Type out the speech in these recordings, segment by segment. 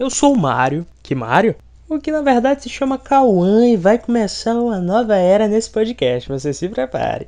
Eu sou o Mário. Que Mário? O que na verdade se chama Cauã e vai começar uma nova era nesse podcast. Você se prepare.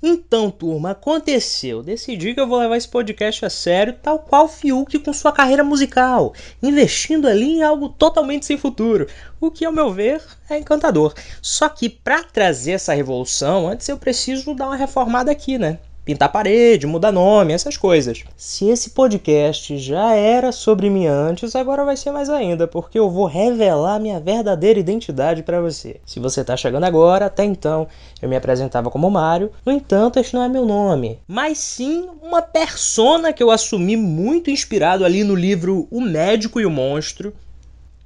Então, turma, aconteceu. Decidi que eu vou levar esse podcast a sério, tal qual Fiuk com sua carreira musical, investindo ali em algo totalmente sem futuro, o que, ao meu ver, é encantador. Só que para trazer essa revolução, antes eu preciso dar uma reformada aqui, né? Pintar parede, mudar nome, essas coisas. Se esse podcast já era sobre mim antes, agora vai ser mais ainda, porque eu vou revelar minha verdadeira identidade para você. Se você está chegando agora, até então eu me apresentava como Mário, no entanto, este não é meu nome, mas sim uma persona que eu assumi muito inspirado ali no livro O Médico e o Monstro.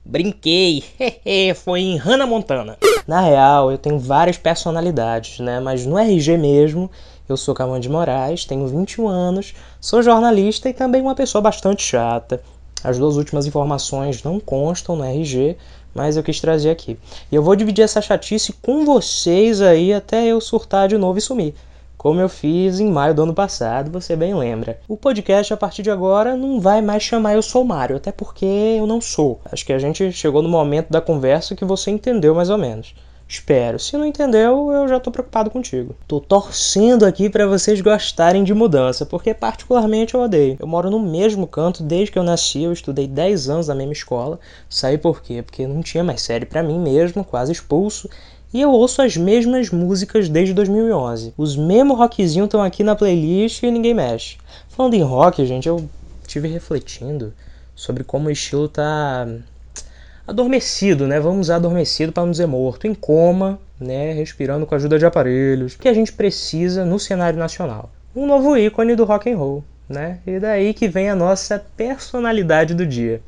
Brinquei, foi em Hannah Montana. Na real, eu tenho várias personalidades, né? Mas no RG mesmo, eu sou Camão de Moraes, tenho 21 anos, sou jornalista e também uma pessoa bastante chata. As duas últimas informações não constam no RG, mas eu quis trazer aqui. E eu vou dividir essa chatice com vocês aí até eu surtar de novo e sumir. Como eu fiz em maio do ano passado, você bem lembra. O podcast a partir de agora não vai mais chamar Eu Sou Mário, até porque eu não sou. Acho que a gente chegou no momento da conversa que você entendeu mais ou menos. Espero. Se não entendeu, eu já tô preocupado contigo. Tô torcendo aqui para vocês gostarem de mudança, porque particularmente eu odeio. Eu moro no mesmo canto desde que eu nasci, eu estudei 10 anos na mesma escola. Saí por quê? Porque não tinha mais série para mim mesmo, quase expulso. E eu ouço as mesmas músicas desde 2011. Os mesmos rockzinhos estão aqui na playlist e ninguém mexe. Falando em rock, gente, eu tive refletindo sobre como o estilo tá adormecido, né? Vamos usar adormecido para não dizer morto, em coma, né? Respirando com a ajuda de aparelhos. Que a gente precisa no cenário nacional? Um novo ícone do rock and roll, né? E daí que vem a nossa personalidade do dia.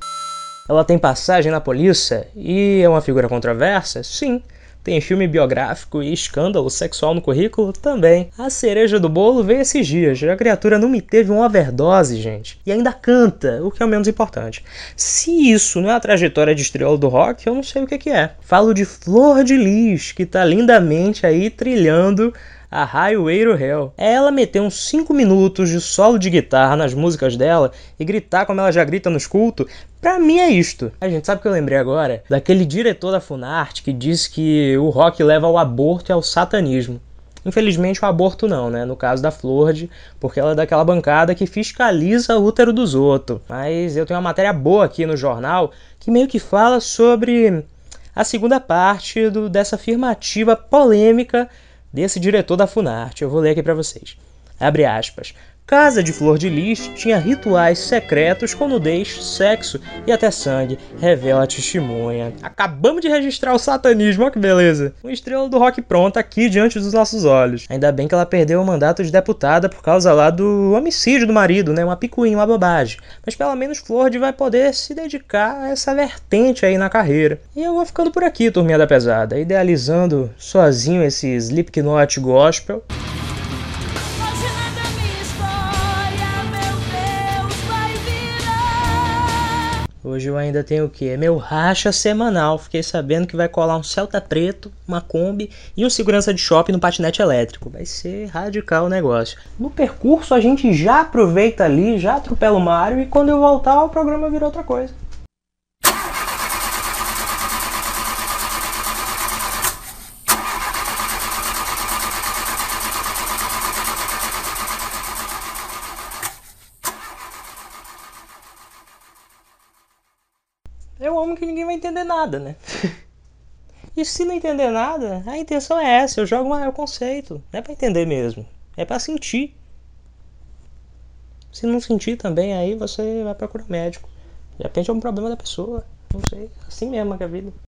Ela tem passagem na polícia e é uma figura controversa? Sim. Tem filme biográfico e escândalo sexual no currículo? Também. A cereja do bolo veio esses dias. A criatura não me teve uma overdose, gente. E ainda canta, o que é o menos importante. Se isso não é a trajetória de estrela do rock, eu não sei o que, é. Falo de Flor de Lis, que tá lindamente aí trilhando a Highway to Hell. É ela meter uns 5 minutos de solo de guitarra nas músicas dela e gritar como ela já grita nos cultos, Pra mim é isto. A gente sabe que eu lembrei agora daquele diretor da Funarte que disse que o rock leva ao aborto e ao satanismo. Infelizmente o aborto não, né? No caso da Flord, porque ela é daquela bancada que fiscaliza o útero dos outros. Mas eu tenho uma matéria boa aqui no jornal que meio que fala sobre a segunda parte do, dessa afirmativa polêmica desse diretor da Funarte. Eu vou ler aqui para vocês. Abre aspas. Casa de Flor de Lis tinha rituais secretos com nudez, sexo e até sangue, revela a testemunha. Acabamos de registrar o satanismo, olha que beleza. Uma estrela do rock pronta aqui diante dos nossos olhos. Ainda bem que ela perdeu o mandato de deputada por causa lá do homicídio do marido, né? Uma picuinha, uma bobagem. Mas pelo menos Flor de vai poder se dedicar a essa vertente aí na carreira. E eu vou ficando por aqui, turminha da pesada, idealizando sozinho esse Slipknot gospel. Hoje eu ainda tenho o que? É meu racha semanal. Fiquei sabendo que vai colar um Celta preto, uma Kombi e um segurança de shopping no patinete elétrico. Vai ser radical o negócio. No percurso a gente já aproveita ali, já atropela o Mario e quando eu voltar o programa vira outra coisa. Amo que ninguém vai entender nada, né? e se não entender nada, a intenção é essa, eu jogo o conceito. Não é pra entender mesmo, é para sentir. Se não sentir também, aí você vai procurar médico. De repente é um problema da pessoa. Não sei. Assim mesmo que é a vida.